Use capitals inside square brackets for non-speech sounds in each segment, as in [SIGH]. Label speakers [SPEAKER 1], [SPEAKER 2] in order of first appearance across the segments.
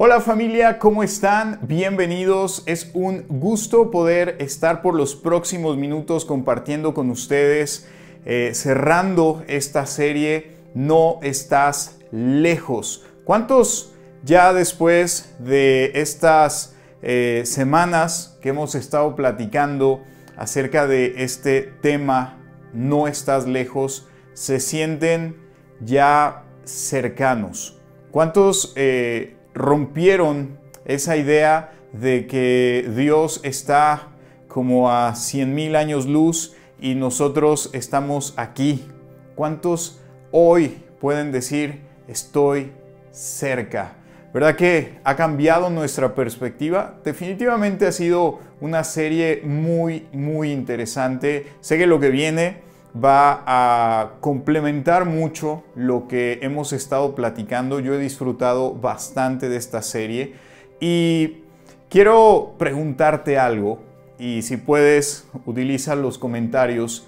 [SPEAKER 1] Hola familia, ¿cómo están? Bienvenidos. Es un gusto poder estar por los próximos minutos compartiendo con ustedes, eh, cerrando esta serie No estás lejos. ¿Cuántos ya después de estas eh, semanas que hemos estado platicando acerca de este tema No estás lejos, se sienten ya cercanos? ¿Cuántos... Eh, rompieron esa idea de que Dios está como a 100 mil años luz y nosotros estamos aquí. ¿Cuántos hoy pueden decir estoy cerca? ¿Verdad que ha cambiado nuestra perspectiva? Definitivamente ha sido una serie muy, muy interesante. Sé que lo que viene va a complementar mucho lo que hemos estado platicando. Yo he disfrutado bastante de esta serie y quiero preguntarte algo y si puedes utiliza los comentarios.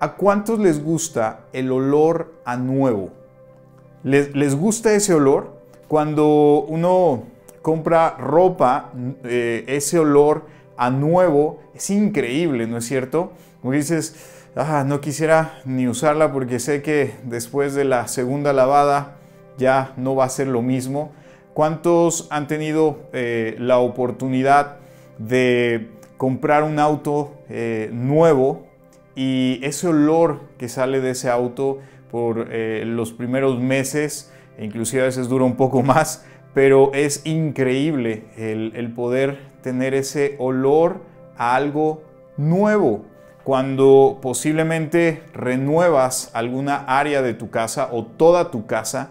[SPEAKER 1] ¿A cuántos les gusta el olor a nuevo? ¿Les, gusta ese olor? Cuando uno compra ropa, eh, ese olor a nuevo es increíble, ¿no es cierto? Como dices, ah, no quisiera ni usarla porque sé que después de la segunda lavada ya no va a ser lo mismo. ¿Cuántos han tenido eh, la oportunidad de comprar un auto eh, nuevo y ese olor que sale de ese auto por eh, los primeros meses, inclusive a veces dura un poco más, pero es increíble el poder tener ese olor a algo nuevo cuando posiblemente renuevas alguna área de tu casa o toda tu casa,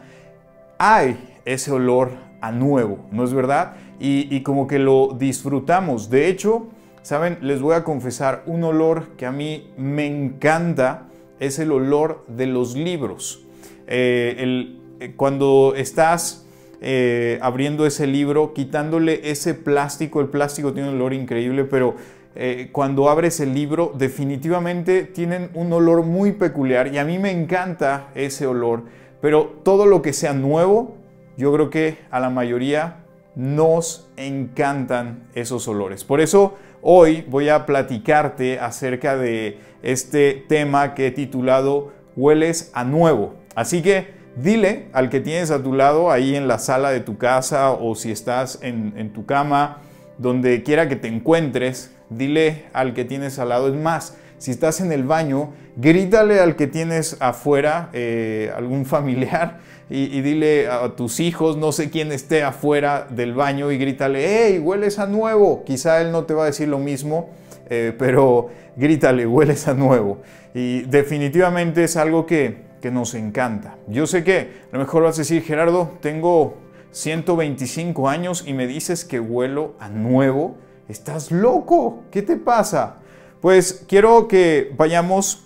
[SPEAKER 1] hay ese olor a nuevo, ¿no es verdad? Y, como que lo disfrutamos. De hecho, ¿saben? Les voy a confesar un olor que a mí me encanta, es el olor de los libros. Eh, eh, cuando estás eh, abriendo ese libro, quitándole ese plástico, el plástico tiene un olor increíble, pero eh, cuando abres el libro definitivamente tienen un olor muy peculiar y a mí me encanta ese olor, pero todo lo que sea nuevo, yo creo que a la mayoría nos encantan esos olores. Por eso hoy voy a platicarte acerca de este tema que he titulado Hueles a nuevo. Así que dile al que tienes a tu lado ahí en la sala de tu casa o si estás en tu cama, donde quiera que te encuentres, dile al que tienes al lado. Es más, si estás en el baño, grítale al que tienes afuera, eh, algún [LAUGHS] familiar, y, dile a tus hijos, no sé quién esté afuera del baño, y grítale, hey, hueles a nuevo. Quizá él no te va a decir lo mismo, eh, pero grítale, hueles a nuevo. Y definitivamente es algo que, que nos encanta. Yo sé que a lo mejor vas a decir, Gerardo, tengo 125 años y me dices que huelo a nuevo. ¿Estás loco? ¿Qué te pasa? Pues quiero que vayamos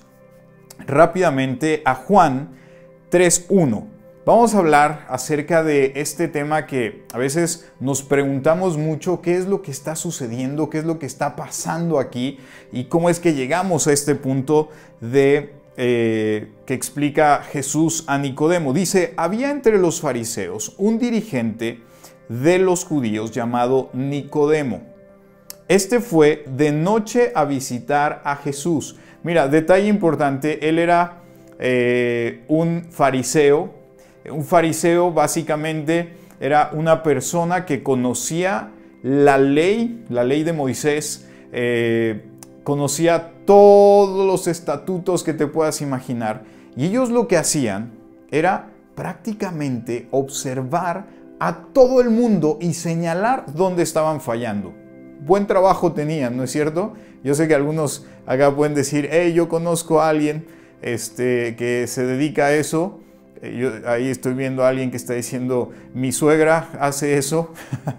[SPEAKER 1] rápidamente a Juan 3.1. Vamos a hablar acerca de este tema que a veces nos preguntamos mucho qué es lo que está sucediendo, qué es lo que está pasando aquí y cómo es que llegamos a este punto de eh, que explica Jesús a Nicodemo. Dice, había entre los fariseos un dirigente de los judíos llamado Nicodemo este fue de noche a visitar a Jesús. Mira, detalle importante, él era eh, un fariseo. Un fariseo básicamente era una persona que conocía la ley, la ley de Moisés, eh, conocía todos los estatutos que te puedas imaginar. Y ellos lo que hacían era prácticamente observar a todo el mundo y señalar dónde estaban fallando buen trabajo tenían, ¿no es cierto? Yo sé que algunos acá pueden decir, hey, yo conozco a alguien este, que se dedica a eso. Eh, yo ahí estoy viendo a alguien que está diciendo, mi suegra hace eso.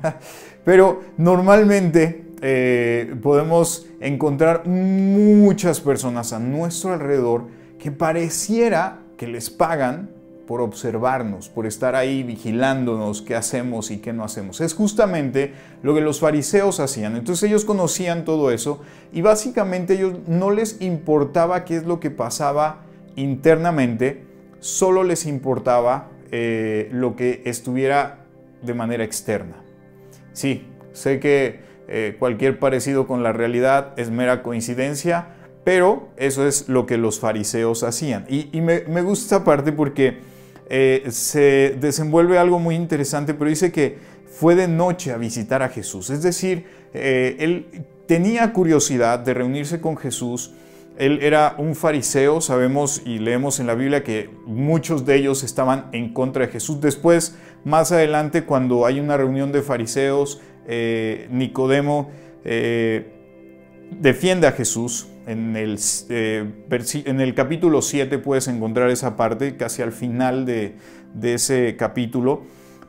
[SPEAKER 1] [LAUGHS] Pero normalmente eh, podemos encontrar muchas personas a nuestro alrededor que pareciera que les pagan por observarnos, por estar ahí vigilándonos qué hacemos y qué no hacemos. Es justamente lo que los fariseos hacían. Entonces ellos conocían todo eso y básicamente ellos no les importaba qué es lo que pasaba internamente, solo les importaba eh, lo que estuviera de manera externa. Sí, sé que eh, cualquier parecido con la realidad es mera coincidencia, pero eso es lo que los fariseos hacían. Y, me, gusta esta parte porque eh, se desenvuelve algo muy interesante, pero dice que fue de noche a visitar a Jesús. Es decir, eh, él tenía curiosidad de reunirse con Jesús. Él era un fariseo, sabemos y leemos en la Biblia que muchos de ellos estaban en contra de Jesús. Después, más adelante, cuando hay una reunión de fariseos, eh, Nicodemo defiende a Jesús. En el, en el, capítulo 7 puedes encontrar esa parte, casi al final de, ese capítulo.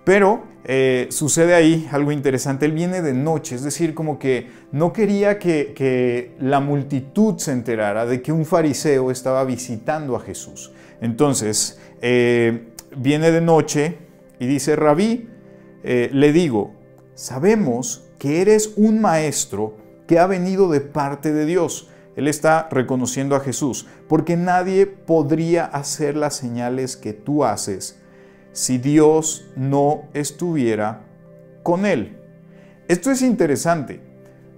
[SPEAKER 1] Pero eh, sucede ahí algo interesante. Él viene de noche, es decir, como que no quería que, la multitud se enterara de que un fariseo estaba visitando a Jesús. Entonces, eh, viene de noche y dice, Rabí, eh, le digo, sabemos que eres un maestro que ha venido de parte de Dios. Él está reconociendo a Jesús, porque nadie podría hacer las señales que tú haces si Dios no estuviera con él. Esto es interesante,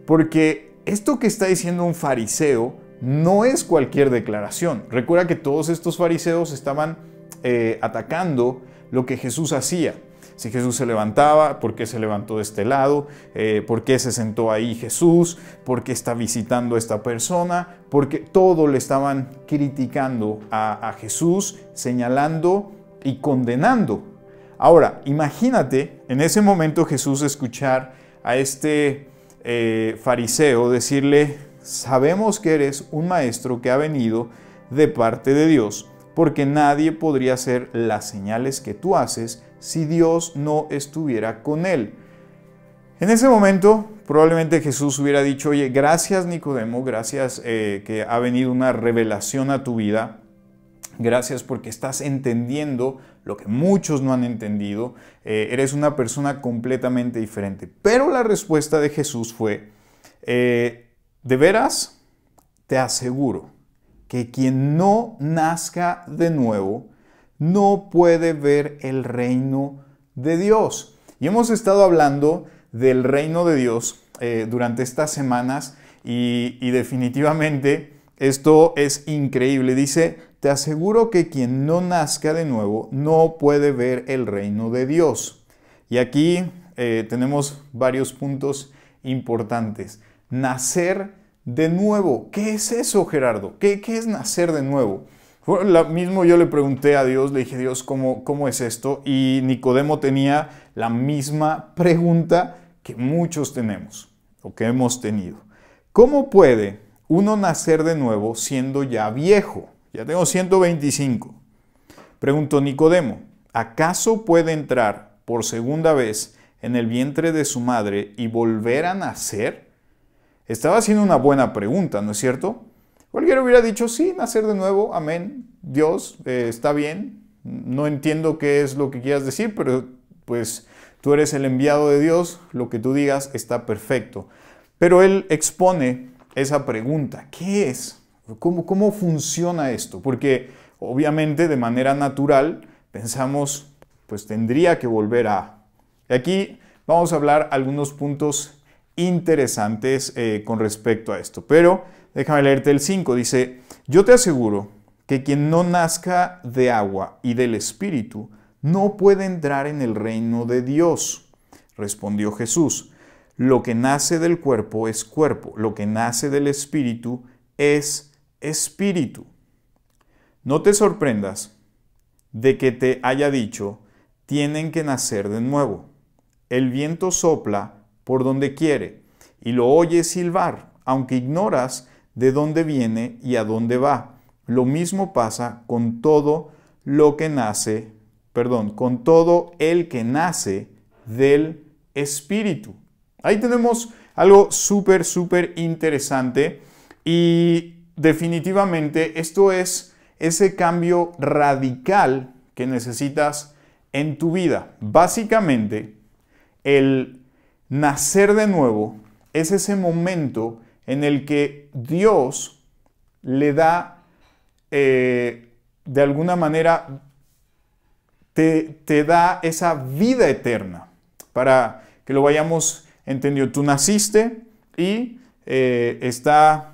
[SPEAKER 1] porque esto que está diciendo un fariseo no es cualquier declaración. Recuerda que todos estos fariseos estaban eh, atacando lo que Jesús hacía. Si Jesús se levantaba, ¿por qué se levantó de este lado? Eh, ¿Por qué se sentó ahí Jesús? ¿Por qué está visitando a esta persona? Porque todo le estaban criticando a, Jesús, señalando y condenando. Ahora, imagínate en ese momento Jesús escuchar a este eh, fariseo decirle, sabemos que eres un maestro que ha venido de parte de Dios, porque nadie podría hacer las señales que tú haces si Dios no estuviera con él. En ese momento, probablemente Jesús hubiera dicho, oye, gracias Nicodemo, gracias eh, que ha venido una revelación a tu vida, Gracias porque estás entendiendo lo que muchos no han entendido. Eh, eres una persona completamente diferente. Pero la respuesta de Jesús fue, eh, de veras, te aseguro que quien no nazca de nuevo no puede ver el reino de Dios. Y hemos estado hablando del reino de Dios eh, durante estas semanas y, definitivamente esto es increíble. Dice, te aseguro que quien no nazca de nuevo no puede ver el reino de Dios. Y aquí eh, tenemos varios puntos importantes. Nacer de nuevo. ¿Qué es eso, Gerardo? ¿Qué, es nacer de nuevo? lo mismo yo le pregunté a Dios, le dije, Dios, ¿cómo, ¿cómo es esto? Y Nicodemo tenía la misma pregunta que muchos tenemos o que hemos tenido. ¿Cómo puede uno nacer de nuevo siendo ya viejo? Ya tengo 125. Preguntó Nicodemo, ¿acaso puede entrar por segunda vez en el vientre de su madre y volver a nacer? Estaba haciendo una buena pregunta, ¿no es cierto? Cualquiera hubiera dicho, sí, nacer de nuevo, amén, Dios, eh, está bien, no entiendo qué es lo que quieras decir, pero pues tú eres el enviado de Dios, lo que tú digas está perfecto. Pero él expone esa pregunta, ¿qué es? ¿Cómo, funciona esto? Porque obviamente de manera natural pensamos, pues tendría que volver a... aquí vamos a hablar algunos puntos interesantes eh, con respecto a esto. Pero déjame leerte el 5. Dice, yo te aseguro que quien no nazca de agua y del Espíritu no puede entrar en el reino de Dios. Respondió Jesús, lo que nace del cuerpo es cuerpo, lo que nace del Espíritu es espíritu. No te sorprendas de que te haya dicho, tienen que nacer de nuevo. El viento sopla por donde quiere y lo oyes silbar, aunque ignoras de dónde viene y a dónde va. Lo mismo pasa con todo lo que nace, perdón, con todo el que nace del Espíritu. Ahí tenemos algo súper, súper interesante y definitivamente esto es ese cambio radical que necesitas en tu vida. Básicamente, el nacer de nuevo es ese momento en el que Dios le da, eh, de alguna manera, te, te da esa vida eterna. para que lo vayamos entendiendo. Tú naciste y eh, está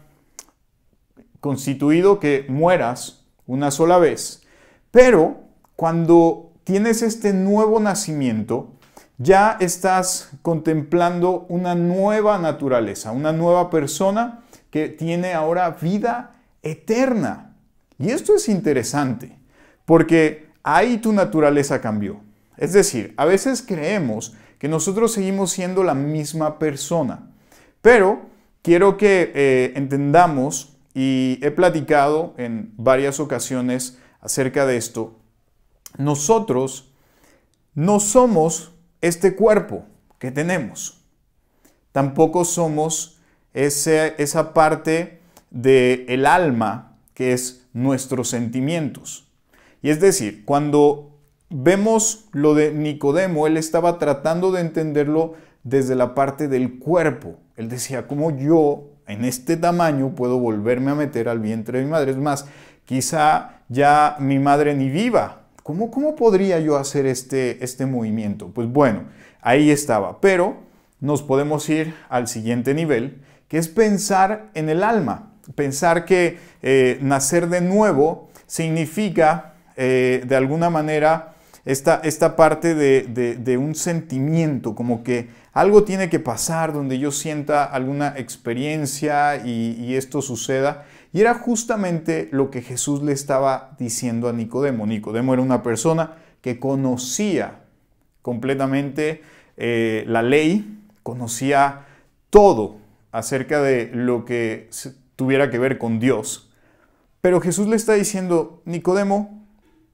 [SPEAKER 1] constituido que mueras una sola vez, pero cuando tienes este nuevo nacimiento, ya estás contemplando una nueva naturaleza, una nueva persona que tiene ahora vida eterna. Y esto es interesante, porque ahí tu naturaleza cambió. Es decir, a veces creemos que nosotros seguimos siendo la misma persona, pero quiero que eh, entendamos, y he platicado en varias ocasiones acerca de esto, nosotros no somos este cuerpo que tenemos. Tampoco somos esa parte del el alma que es nuestros sentimientos. Y es decir, cuando vemos lo de Nicodemo, él estaba tratando de entenderlo desde la parte del cuerpo. Él decía, ¿cómo yo en este tamaño puedo volverme a meter al vientre de mi madre? Es más, quizá ya mi madre ni viva, ¿Cómo, podría yo hacer este, este movimiento? Pues bueno, ahí estaba. Pero nos podemos ir al siguiente nivel, que es pensar en el alma. Pensar que eh, nacer de nuevo significa, eh, de alguna manera, esta, esta parte de, un sentimiento, como que algo tiene que pasar donde yo sienta alguna experiencia y esto suceda. Y era justamente lo que Jesús le estaba diciendo a Nicodemo. Nicodemo era una persona que conocía completamente eh, la ley, conocía todo acerca de lo que tuviera que ver con Dios. Pero Jesús le está diciendo, Nicodemo,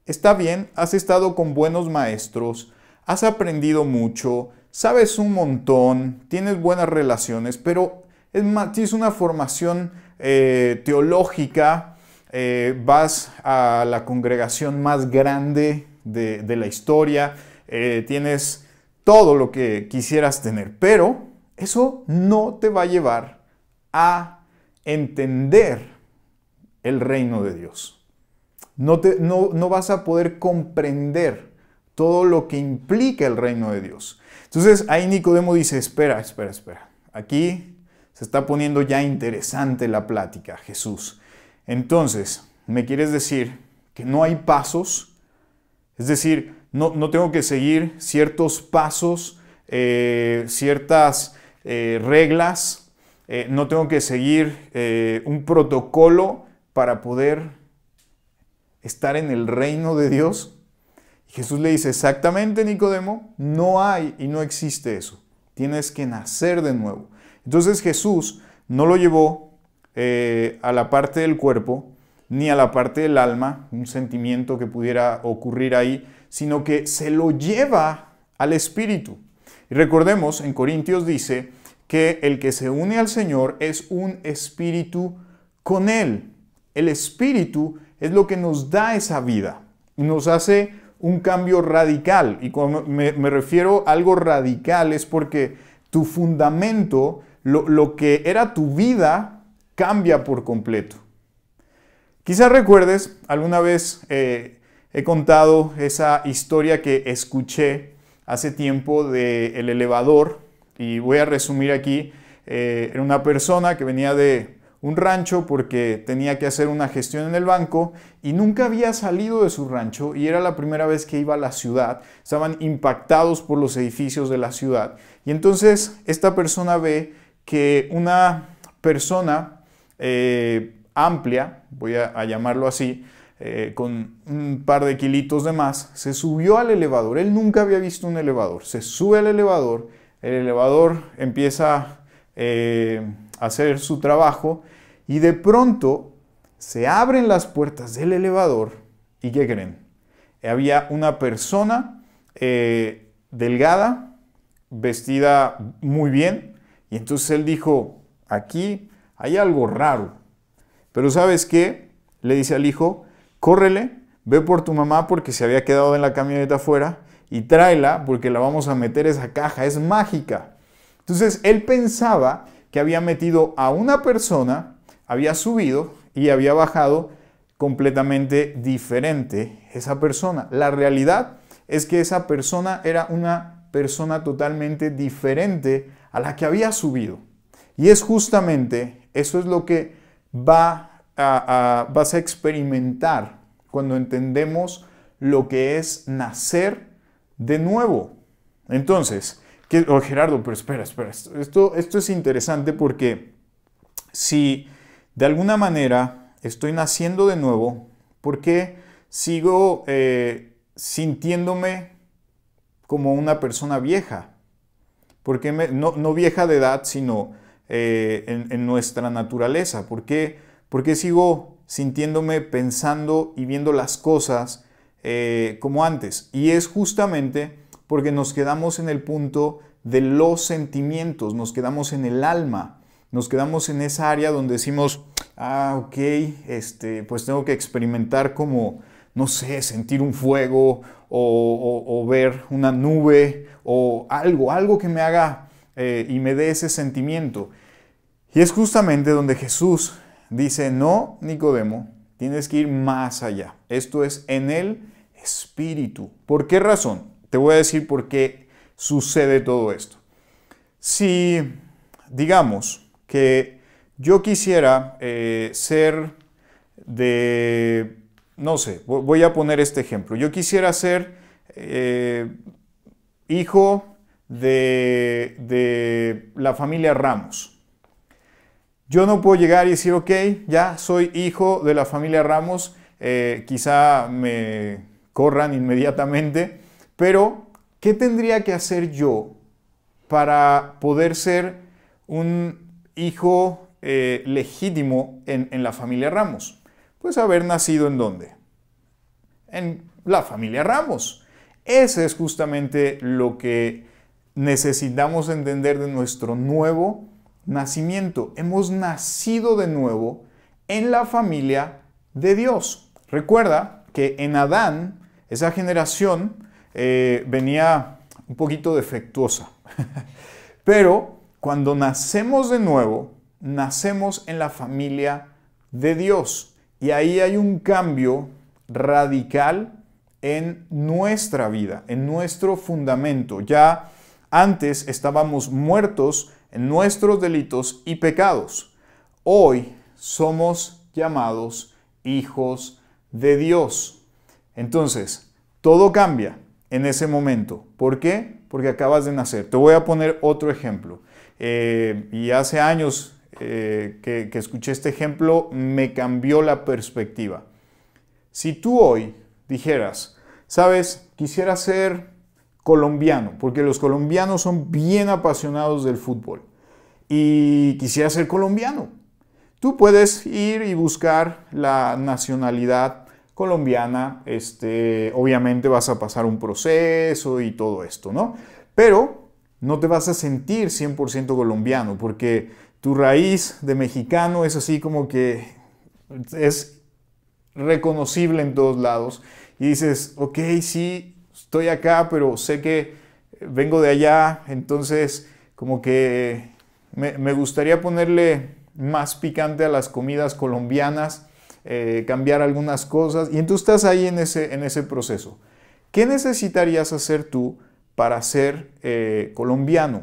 [SPEAKER 1] está bien, has estado con buenos maestros, has aprendido mucho, sabes un montón, tienes buenas relaciones, pero es más, tienes una formación eh, teológica, eh, vas a la congregación más grande de, la historia, eh, tienes todo lo que quisieras tener, pero eso no te va a llevar a entender el reino de Dios. No, te, no, no vas a poder comprender todo lo que implica el reino de Dios. Entonces ahí Nicodemo dice, espera, espera, espera. Aquí se está poniendo ya interesante la plática, Jesús. Entonces, ¿me quieres decir que no hay pasos? Es decir, no, tengo que seguir ciertos pasos, eh, ciertas eh, reglas, eh, no tengo que seguir un protocolo para poder estar en el reino de Dios. Jesús le dice, exactamente Nicodemo, no hay y no existe eso. Tienes que nacer de nuevo. Entonces Jesús no lo llevó eh, a la parte del cuerpo ni a la parte del alma, un sentimiento que pudiera ocurrir ahí, sino que se lo lleva al espíritu. Y recordemos, en Corintios dice que el que se une al Señor es un espíritu con Él. El espíritu es lo que nos da esa vida y nos hace un cambio radical. Y cuando me, me refiero a algo radical es porque tu fundamento lo, que era tu vida cambia por completo. Quizás recuerdes, alguna vez eh, he contado esa historia que escuché hace tiempo del elevador y voy a resumir aquí. Eh, era una persona que venía de un rancho porque tenía que hacer una gestión en el banco y nunca había salido de su rancho y era la primera vez que iba a la ciudad. Estaban impactados por los edificios de la ciudad. Y entonces esta persona ve que una persona eh, amplia, voy a, llamarlo así, eh, con un par de kilitos de más, se subió al elevador. Él nunca había visto un elevador. Se sube al elevador, el elevador empieza eh, a hacer su trabajo y de pronto se abren las puertas del elevador y ¿qué creen? Había una persona delgada, vestida muy bien, y entonces él dijo, aquí hay algo raro. Pero ¿sabes qué? Le dice al hijo, córrele, ve por tu mamá porque se había quedado en la camioneta afuera y tráela porque la vamos a meter esa caja, es mágica. Entonces él pensaba que había metido a una persona, había subido y había bajado completamente diferente esa persona. La realidad es que esa persona era una persona totalmente diferente a la que había subido. Y es justamente, eso es lo que va vas a experimentar cuando entendemos lo que es nacer de nuevo. Entonces, ¿qué, oh, Gerardo, pero espera, espera, esto, esto es interesante porque si de alguna manera estoy naciendo de nuevo, ¿por qué sigo eh, sintiéndome como una persona vieja? Porque no, vieja de edad, sino eh, en, nuestra naturaleza. ¿Por qué, sigo sintiéndome pensando y viendo las cosas eh, como antes? Y es justamente porque nos quedamos en el punto de los sentimientos, nos quedamos en el alma, nos quedamos en esa área donde decimos, ah, ok, este, pues tengo que experimentar como, no sé, sentir un fuego o, ver una nube o algo, algo que me haga eh, y me dé ese sentimiento. Y es justamente donde Jesús dice, no, Nicodemo, tienes que ir más allá. Esto es en el espíritu. ¿Por qué razón? Te voy a decir por qué sucede todo esto. Si, digamos, que yo quisiera eh, ser de, no sé, voy a poner este ejemplo. Yo quisiera ser eh, hijo de, la familia Ramos. Yo no puedo llegar y decir, ok, ya soy hijo de la familia Ramos, eh, quizá me corran inmediatamente, pero, ¿qué tendría que hacer yo para poder ser un hijo eh, legítimo en la familia Ramos? Pues haber nacido en dónde? En la familia Ramos. Ese es justamente lo que necesitamos entender de nuestro nuevo nacimiento. Hemos nacido de nuevo en la familia de Dios. Recuerda que en Adán, esa generación eh, venía un poquito defectuosa. [LAUGHS] Pero cuando nacemos de nuevo, nacemos en la familia de Dios. Y ahí hay un cambio radical en nuestra vida, en nuestro fundamento. Ya antes estábamos muertos en nuestros delitos y pecados. Hoy somos llamados hijos de Dios. Entonces, todo cambia en ese momento. ¿Por qué? Porque acabas de nacer. Te voy a poner otro ejemplo. Eh, y hace años eh, que, que escuché este ejemplo, me cambió la perspectiva. Si tú hoy dijeras, sabes, quisiera ser colombiano, porque los colombianos son bien apasionados del fútbol, y quisiera ser colombiano, tú puedes ir y buscar la nacionalidad colombiana, este, obviamente vas a pasar un proceso y todo esto, ¿no? Pero no te vas a sentir 100% colombiano porque tu raíz de mexicano es así como que es reconocible en todos lados y dices, ok, sí, estoy acá, pero sé que vengo de allá, entonces como que me, gustaría ponerle más picante a las comidas colombianas eh, cambiar algunas cosas, y entonces estás ahí en ese, en ese proceso. ¿Qué necesitarías hacer tú para ser eh, colombiano?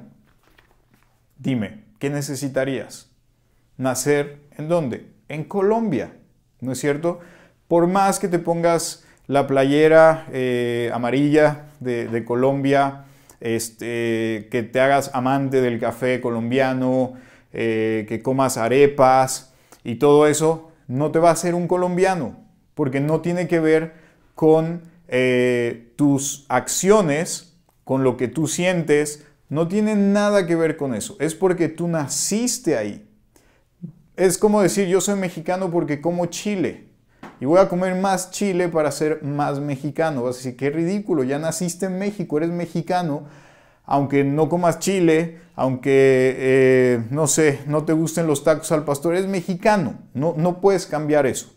[SPEAKER 1] Dime, ¿qué necesitarías? ¿Nacer en dónde? En Colombia, ¿no es cierto? Por más que te pongas la playera eh, amarilla de, Colombia, este, que te hagas amante del café colombiano, que comas arepas y todo eso, no te va a ser un colombiano, porque no tiene que ver con eh, tus acciones, con lo que tú sientes, no tiene nada que ver con eso. Es porque tú naciste ahí. Es como decir, yo soy mexicano porque como chile. Y voy a comer más chile para ser más mexicano. Vas a decir, qué ridículo, ya naciste en México, eres mexicano aunque no comas chile, aunque, eh, no sé, no te gusten los tacos al pastor, es mexicano, no, no puedes cambiar eso.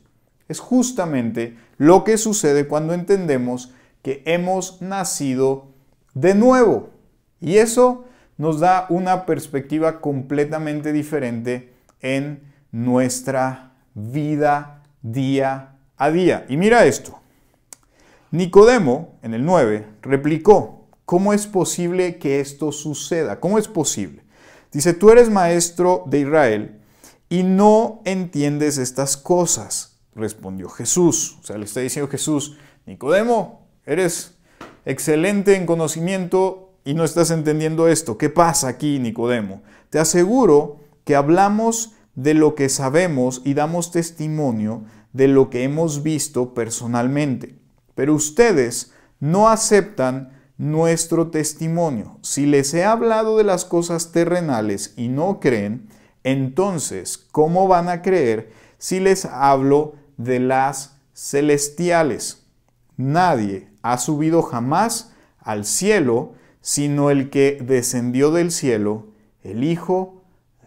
[SPEAKER 1] Es justamente lo que sucede cuando entendemos que hemos nacido de nuevo. Y eso nos da una perspectiva completamente diferente en nuestra vida día a día. Y mira esto. Nicodemo, en el 9, replicó, ¿Cómo es posible que esto suceda? ¿Cómo es posible? Dice, tú eres maestro de Israel y no entiendes estas cosas, respondió Jesús. O sea, le está diciendo Jesús, Nicodemo, eres excelente en conocimiento y no estás entendiendo esto. ¿Qué pasa aquí, Nicodemo? Te aseguro que hablamos de lo que sabemos y damos testimonio de lo que hemos visto personalmente. Pero ustedes no aceptan nuestro testimonio. Si les he hablado de las cosas terrenales y no creen, entonces, ¿cómo van a creer si les hablo de las celestiales? Nadie ha subido jamás al cielo, sino el que descendió del cielo, el Hijo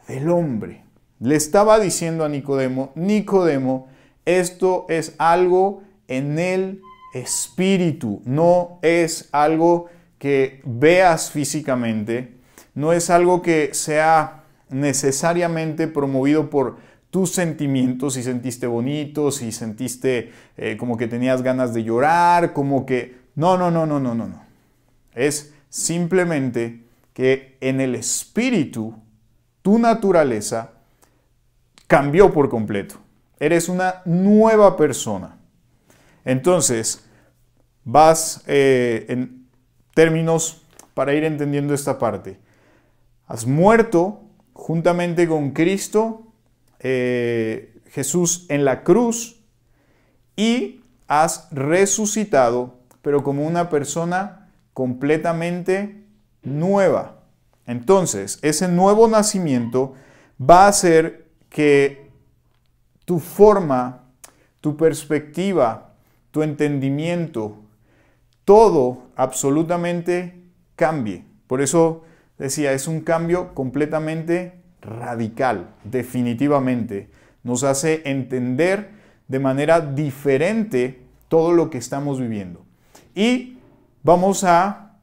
[SPEAKER 1] del Hombre. Le estaba diciendo a Nicodemo, Nicodemo, esto es algo en el espíritu, no es algo que veas físicamente, no es algo que sea necesariamente promovido por tus sentimientos, si sentiste bonito, si sentiste eh, como que tenías ganas de llorar, como que... No, no, no, no, no, no, no. Es simplemente que en el espíritu tu naturaleza cambió por completo. Eres una nueva persona. Entonces, vas eh, en términos para ir entendiendo esta parte. Has muerto juntamente con Cristo, eh, Jesús en la cruz, y has resucitado, pero como una persona completamente nueva. Entonces, ese nuevo nacimiento va a hacer que tu forma, tu perspectiva, tu entendimiento, todo absolutamente cambie. Por eso decía, es un cambio completamente radical, definitivamente. Nos hace entender de manera diferente todo lo que estamos viviendo. Y vamos a,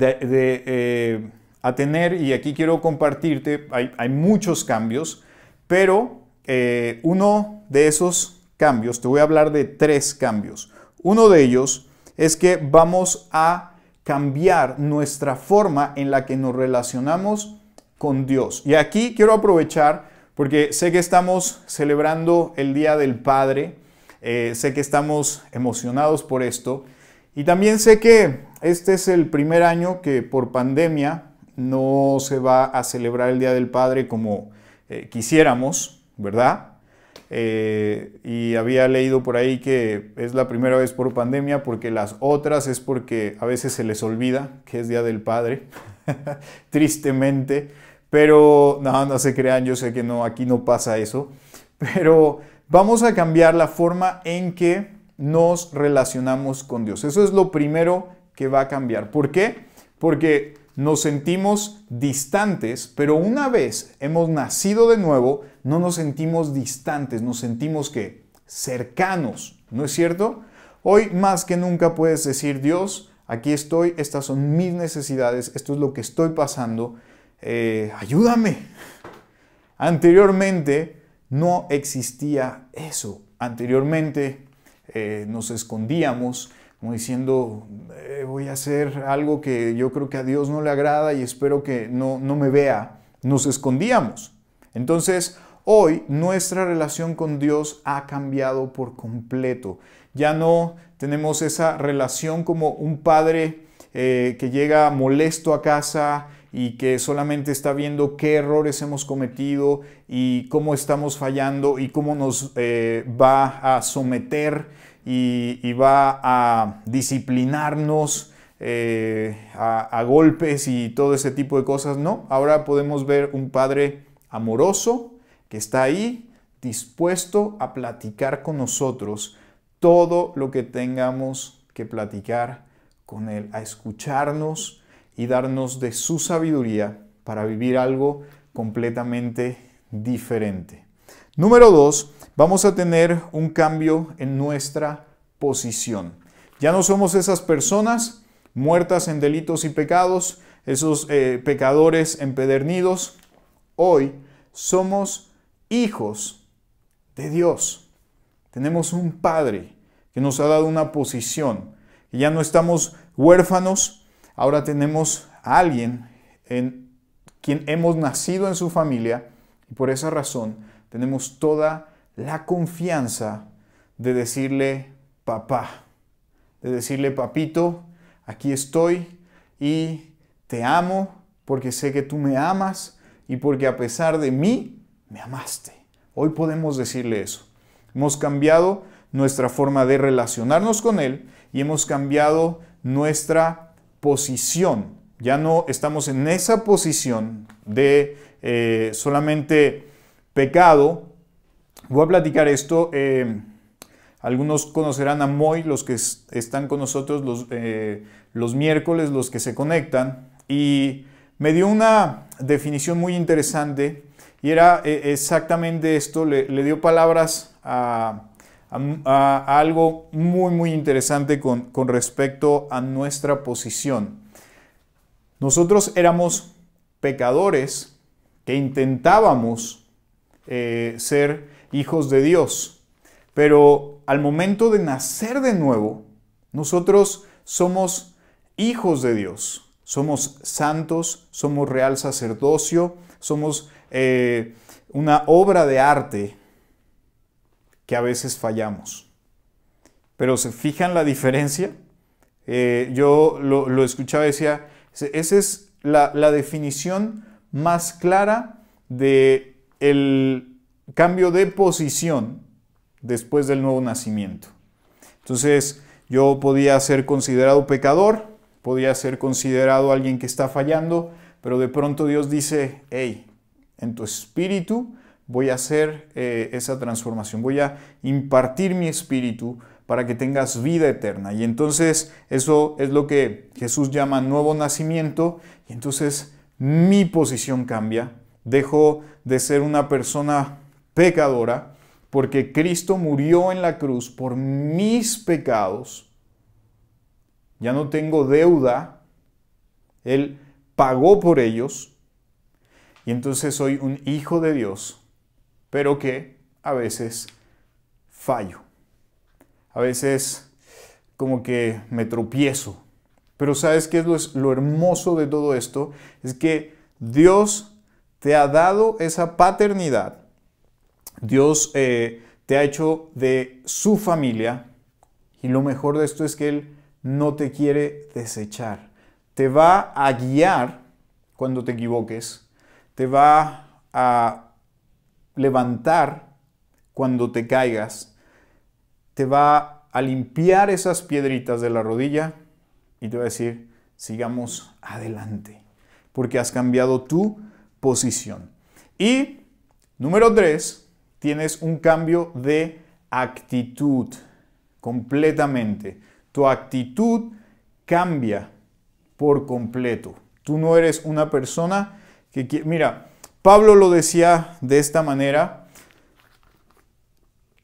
[SPEAKER 1] eh, a tener, y aquí quiero compartirte, hay, muchos cambios, pero eh, uno de esos cambios, te voy a hablar de tres cambios. Uno de ellos es que vamos a cambiar nuestra forma en la que nos relacionamos con Dios. Y aquí quiero aprovechar porque sé que estamos celebrando el Día del Padre, eh, sé que estamos emocionados por esto y también sé que este es el primer año que por pandemia no se va a celebrar el Día del Padre como eh, quisiéramos, ¿verdad? Eh, y había leído por ahí que es la primera vez por pandemia porque las otras es porque a veces se les olvida que es Día del Padre, [LAUGHS] tristemente, pero no, no se crean, yo sé que no, aquí no pasa eso, pero vamos a cambiar la forma en que nos relacionamos con Dios. Eso es lo primero que va a cambiar. ¿Por qué? Porque nos sentimos distantes, pero una vez hemos nacido de nuevo, no nos sentimos distantes, nos sentimos que cercanos, ¿no es cierto? Hoy más que nunca puedes decir, Dios, aquí estoy, estas son mis necesidades, esto es lo que estoy pasando, eh, ayúdame. Anteriormente no existía eso. Anteriormente eh, nos escondíamos, como diciendo, eh, voy a hacer algo que yo creo que a Dios no le agrada y espero que no, no me vea. Nos escondíamos. Entonces, hoy nuestra relación con Dios ha cambiado por completo. Ya no tenemos esa relación como un padre eh, que llega molesto a casa y que solamente está viendo qué errores hemos cometido y cómo estamos fallando y cómo nos eh, va a someter y, va a disciplinarnos eh, a, golpes y todo ese tipo de cosas. No, ahora podemos ver un Padre amoroso que está ahí dispuesto a platicar con nosotros todo lo que tengamos que platicar con Él, a escucharnos y darnos de su sabiduría para vivir algo completamente diferente. Número dos, vamos a tener un cambio en nuestra posición. Ya no somos esas personas muertas en delitos y pecados, esos eh, pecadores empedernidos. Hoy somos hijos de Dios. Tenemos un Padre que nos ha dado una posición. Y ya no estamos huérfanos, ahora tenemos a alguien en quien hemos nacido en su familia y por esa razón tenemos toda la confianza de decirle papá, de decirle papito, aquí estoy y te amo porque sé que tú me amas y porque a pesar de mí me amaste. Hoy podemos decirle eso. Hemos cambiado nuestra forma de relacionarnos con Él y hemos cambiado nuestra posición. Ya no estamos en esa posición de eh, solamente pecado. Voy a platicar esto. Eh, algunos conocerán a Moy, los que están con nosotros los, eh, los miércoles, los que se conectan. Y me dio una definición muy interesante y era exactamente esto. Le, le dio palabras a, algo muy, muy interesante con, respecto a nuestra posición. Nosotros éramos pecadores que intentábamos eh, ser hijos de Dios, pero al momento de nacer de nuevo, nosotros somos hijos de Dios, somos santos, somos real sacerdocio, somos eh, una obra de arte que a veces fallamos. Pero se fijan la diferencia. Eh, yo lo, escuchaba y decía, esa es la, definición más clara de el cambio de posición después del nuevo nacimiento. Entonces, yo podía ser considerado pecador, podía ser considerado alguien que está fallando, pero de pronto Dios dice, hey, en tu espíritu voy a hacer eh, esa transformación, voy a impartir mi espíritu para que tengas vida eterna. Y entonces eso es lo que Jesús llama nuevo nacimiento y entonces mi posición cambia. Dejo de ser una persona pecadora porque Cristo murió en la cruz por mis pecados. Ya no tengo deuda. Él pagó por ellos. Y entonces soy un hijo de Dios pero que a veces fallo. A veces como que me tropiezo. Pero ¿sabes qué es lo, hermoso de todo esto? Es que Dios te ha dado esa paternidad. Dios eh, te ha hecho de su familia. Y lo mejor de esto es que Él no te quiere desechar. Te va a guiar cuando te equivoques. Te va a levantar cuando te caigas, te va a limpiar esas piedritas de la rodilla y te va a decir, sigamos adelante, porque has cambiado tu posición. Y número tres, tienes un cambio de actitud completamente. Tu actitud cambia por completo. Tú no eres una persona que, mira, Pablo lo decía de esta manera,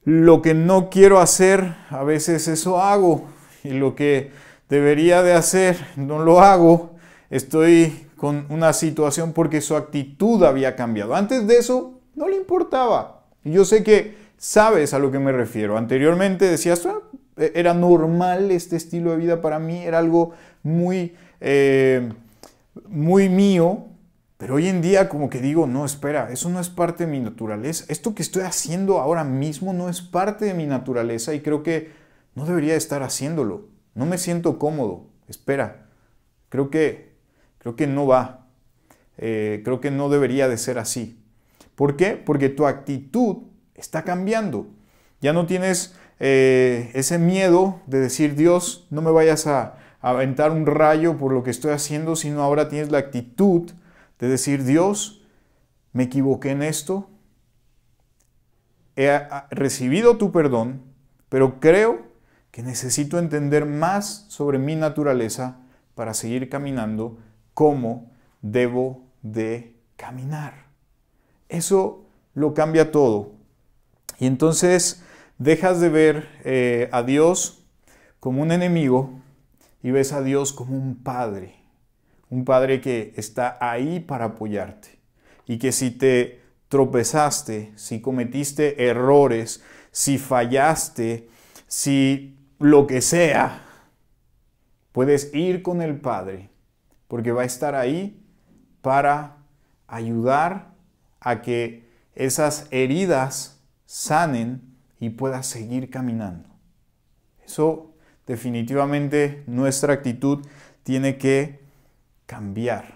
[SPEAKER 1] lo que no quiero hacer, a veces eso hago, y lo que debería de hacer, no lo hago, estoy con una situación porque su actitud había cambiado. Antes de eso, no le importaba. Y yo sé que sabes a lo que me refiero. Anteriormente decías, ah, era normal este estilo de vida para mí, era algo muy, eh, muy mío, pero hoy en día como que digo, no, espera, eso no es parte de mi naturaleza. Esto que estoy haciendo ahora mismo no es parte de mi naturaleza y creo que no debería estar haciéndolo. No me siento cómodo. Espera, creo que, creo que no va. Eh, creo que no debería de ser así. ¿Por qué? Porque tu actitud está cambiando. Ya no tienes eh, ese miedo de decir, Dios, no me vayas a aventar un rayo por lo que estoy haciendo, sino ahora tienes la actitud de decir, Dios, me equivoqué en esto, he recibido tu perdón, pero creo que necesito entender más sobre mi naturaleza para seguir caminando como debo de caminar. Eso lo cambia todo. Y entonces dejas de ver eh, a Dios como un enemigo y ves a Dios como un padre un padre que está ahí para apoyarte y que si te tropezaste, si cometiste errores, si fallaste, si lo que sea, puedes ir con el Padre porque va a estar ahí para ayudar a que esas heridas sanen y puedas seguir caminando. Eso definitivamente nuestra actitud tiene que cambiar.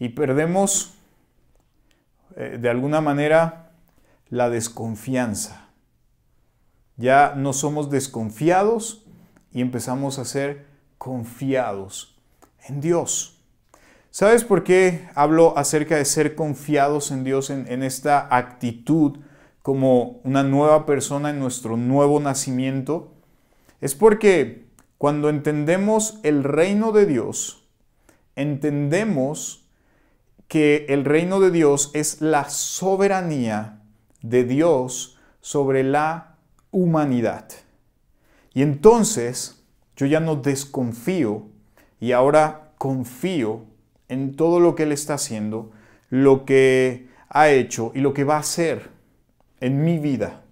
[SPEAKER 1] Y perdemos eh, de alguna manera la desconfianza. Ya no somos desconfiados y empezamos a ser confiados en Dios. ¿Sabes por qué hablo acerca de ser confiados en Dios en, en esta actitud como una nueva persona en nuestro nuevo nacimiento? Es porque cuando entendemos el reino de Dios, entendemos que el reino de Dios es la soberanía de Dios sobre la humanidad. Y entonces yo ya no desconfío y ahora confío en todo lo que Él está haciendo, lo que ha hecho y lo que va a hacer en mi vida.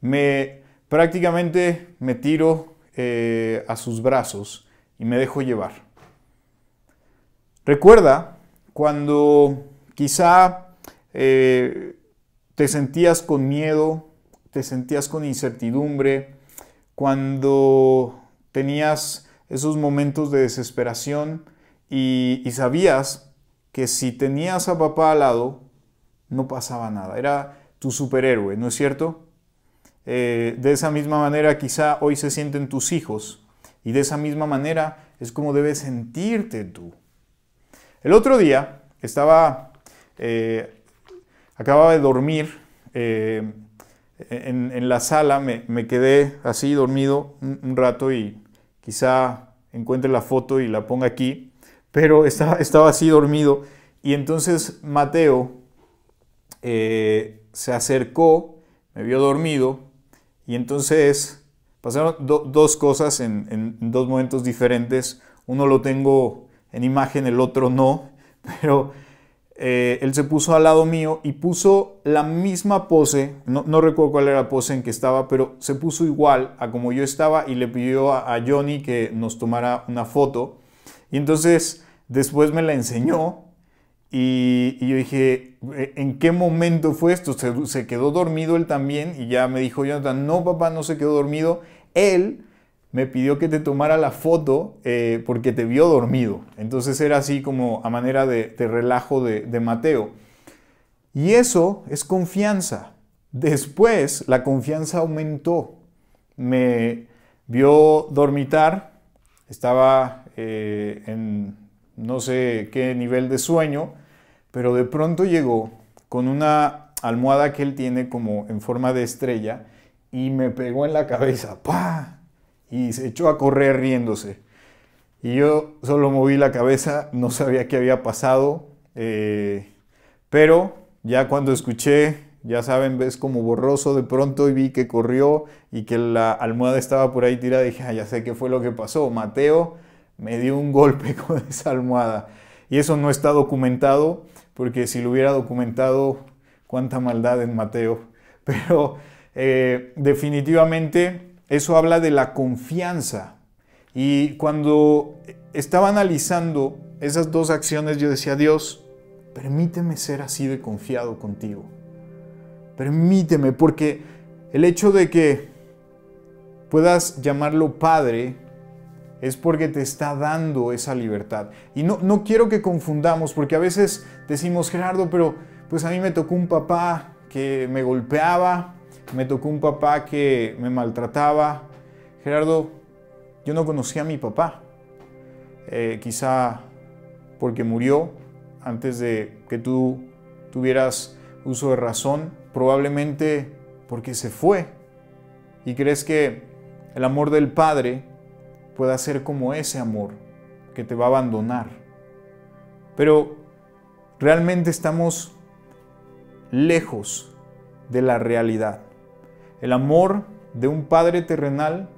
[SPEAKER 1] Me prácticamente me tiro eh, a sus brazos y me dejo llevar. Recuerda cuando quizá eh, te sentías con miedo, te sentías con incertidumbre, cuando tenías esos momentos de desesperación y, sabías que si tenías a papá al lado, no pasaba nada. Era tu superhéroe, ¿no es cierto? Eh, de esa misma manera quizá hoy se sienten tus hijos y de esa misma manera es como debes sentirte tú. El otro día estaba, eh, acababa de dormir eh, en, la sala, me, quedé así dormido un rato y quizá encuentre la foto y la ponga aquí, pero estaba, estaba así dormido y entonces Mateo eh, se acercó, me vio dormido y entonces pasaron dos cosas en, en, dos momentos diferentes. Uno lo tengo en imagen, el otro no, [LAUGHS] pero eh, él se puso al lado mío y puso la misma pose, no, recuerdo cuál era la pose en que estaba, pero se puso igual a como yo estaba y le pidió a, Johnny que nos tomara una foto. Y entonces después me la enseñó y, yo dije, ¿E, ¿en qué momento fue esto? Se, se, quedó dormido él también y ya me dijo Jonathan, no papá, no se quedó dormido. Él me pidió que te tomara la foto eh, porque te vio dormido. Entonces era así como a manera de, relajo de, de Mateo. Y eso es confianza. Después la confianza aumentó. Me vio dormitar, estaba eh, en no sé qué nivel de sueño, pero de pronto llegó con una almohada que él tiene como en forma de estrella y me pegó en la cabeza. ¡Pah! Y se echó a correr riéndose. Y yo solo moví la cabeza, no sabía qué había pasado, eh, pero ya cuando escuché, ya saben, ves como borroso de pronto y vi que corrió y que la almohada estaba por ahí tirada, dije, ah, ya sé qué fue lo que pasó. Mateo me dio un golpe [LAUGHS] con esa almohada. Y eso no está documentado, porque si lo hubiera documentado, cuánta maldad en Mateo. [LAUGHS] Pero eh, definitivamente eso habla de la confianza. Y cuando estaba analizando esas dos acciones, yo decía, Dios, permíteme ser así de confiado contigo. Permíteme, porque el hecho de que puedas llamarlo Padre es porque te está dando esa libertad. Y no, no quiero que confundamos, porque a veces decimos, Gerardo, pero pues a mí me tocó un papá que me golpeaba, me tocó un papá que me maltrataba. Gerardo, yo no conocía a mi papá. Eh, quizá porque murió antes de que tú tuvieras uso de razón, probablemente porque se fue. Y crees que el amor del Padre pueda ser como ese amor que te va a abandonar. Pero realmente estamos lejos de la realidad. El amor de un Padre terrenal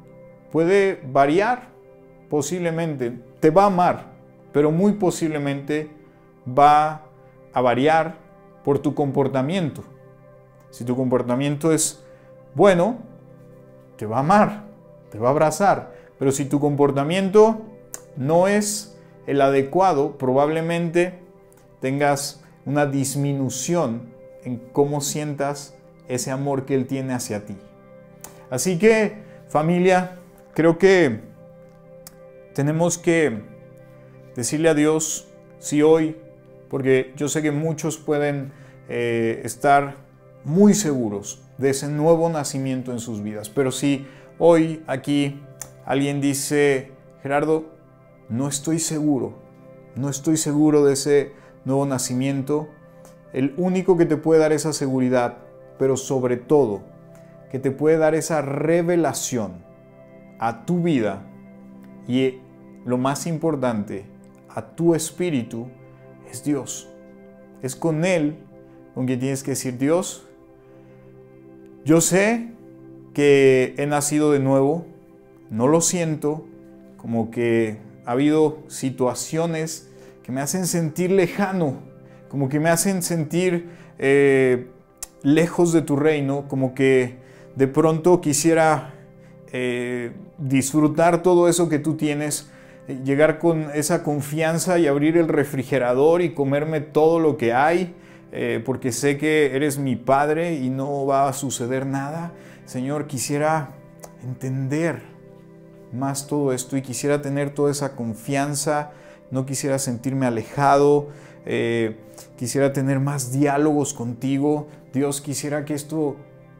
[SPEAKER 1] puede variar posiblemente, te va a amar, pero muy posiblemente va a variar por tu comportamiento. Si tu comportamiento es bueno, te va a amar, te va a abrazar, pero si tu comportamiento no es el adecuado, probablemente tengas una disminución en cómo sientas ese amor que Él tiene hacia ti. Así que, familia, creo que tenemos que decirle a Dios si hoy, porque yo sé que muchos pueden eh, estar muy seguros de ese nuevo nacimiento en sus vidas, pero si hoy aquí alguien dice, Gerardo, no estoy seguro, no estoy seguro de ese nuevo nacimiento, el único que te puede dar esa seguridad, pero sobre todo que te puede dar esa revelación a tu vida y lo más importante, a tu espíritu, es Dios. Es con Él con quien tienes que decir, Dios, yo sé que he nacido de nuevo, no lo siento, como que ha habido situaciones que me hacen sentir lejano, como que me hacen sentir eh, lejos de tu reino, como que de pronto quisiera eh, disfrutar todo eso que tú tienes, eh, llegar con esa confianza y abrir el refrigerador y comerme todo lo que hay, porque sé que eres mi Padre y no va a suceder nada. Señor, quisiera entender más todo esto y quisiera tener toda esa confianza no quisiera sentirme alejado, eh, quisiera tener más diálogos contigo. Dios quisiera que esto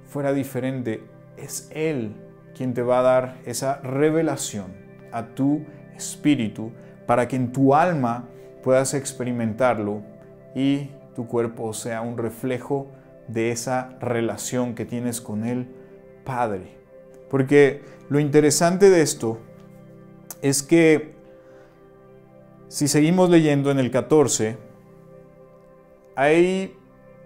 [SPEAKER 1] fuera diferente. Es Él quien te va a dar esa revelación a tu espíritu para que en tu alma puedas experimentarlo y tu cuerpo sea un reflejo de esa relación que tienes con el Padre. Porque lo interesante de esto es que si seguimos leyendo en el 14, hay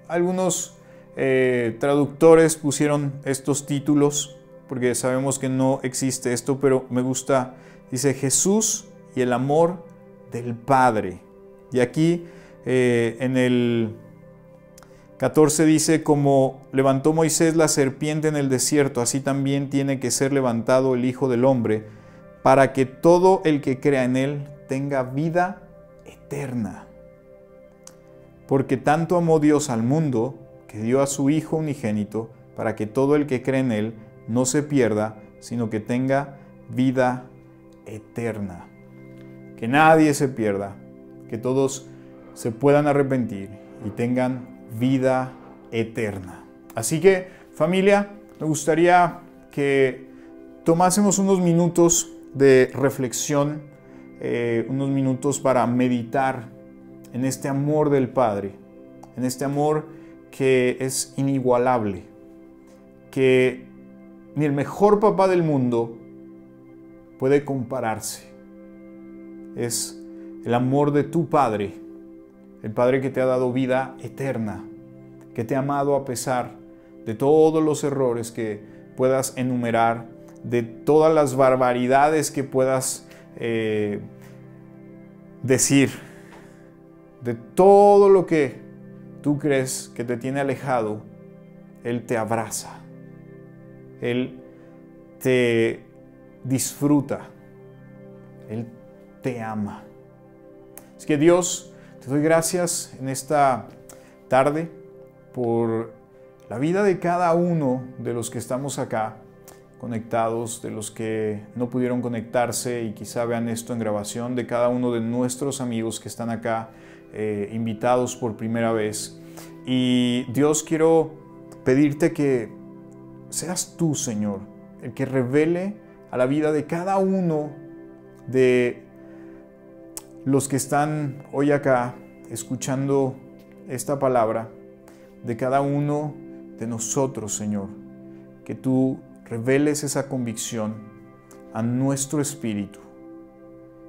[SPEAKER 1] algunos eh, traductores pusieron estos títulos, porque sabemos que no existe esto, pero me gusta, dice Jesús y el amor del Padre. Y aquí eh, en el 14 dice, como levantó Moisés la serpiente en el desierto, así también tiene que ser levantado el Hijo del Hombre, para que todo el que crea en él tenga vida eterna. Porque tanto amó Dios al mundo que dio a su Hijo unigénito para que todo el que cree en Él no se pierda, sino que tenga vida eterna. Que nadie se pierda, que todos se puedan arrepentir y tengan vida eterna. Así que familia, me gustaría que tomásemos unos minutos de reflexión eh, unos minutos para meditar en este amor del Padre, en este amor que es inigualable, que ni el mejor papá del mundo puede compararse. Es el amor de tu Padre, el Padre que te ha dado vida eterna, que te ha amado a pesar de todos los errores que puedas enumerar, de todas las barbaridades que puedas eh, decir de todo lo que tú crees que te tiene alejado, Él te abraza, Él te disfruta, Él te ama. Es que Dios, te doy gracias en esta tarde por la vida de cada uno de los que estamos acá conectados, de los que no pudieron conectarse y quizá vean esto en grabación, de cada uno de nuestros amigos que están acá eh, invitados por primera vez. Y Dios quiero pedirte que seas tú, Señor, el que revele a la vida de cada uno de los que están hoy acá escuchando esta palabra, de cada uno de nosotros, Señor, que tú reveles esa convicción a nuestro espíritu.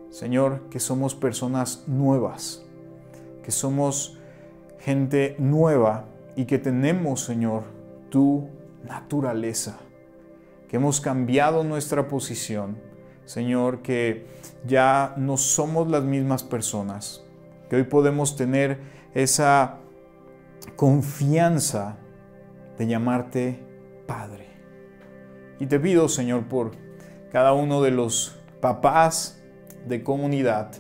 [SPEAKER 1] Señor, que somos personas nuevas, que somos gente nueva y que tenemos, Señor, tu naturaleza, que hemos cambiado nuestra posición, Señor, que ya no somos las mismas personas, que hoy podemos tener esa confianza de llamarte Padre. Y te pido, Señor, por cada uno de los papás de comunidad,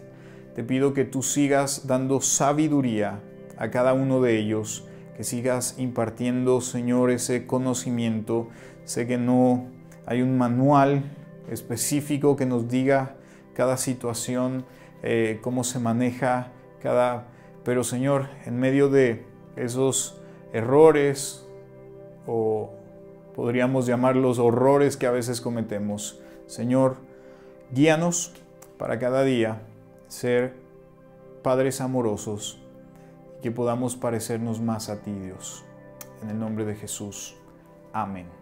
[SPEAKER 1] Te pido que tú sigas dando sabiduría a cada uno de ellos, que sigas impartiendo, Señor, ese conocimiento. Sé que no hay un manual específico que nos diga cada situación, eh, cómo se maneja cada... Pero Señor, en medio de esos errores o podríamos llamarlos horrores que a veces cometemos, Señor, guíanos para cada día ser padres amorosos y que podamos parecernos más a ti, Dios. En el nombre de Jesús. Amén.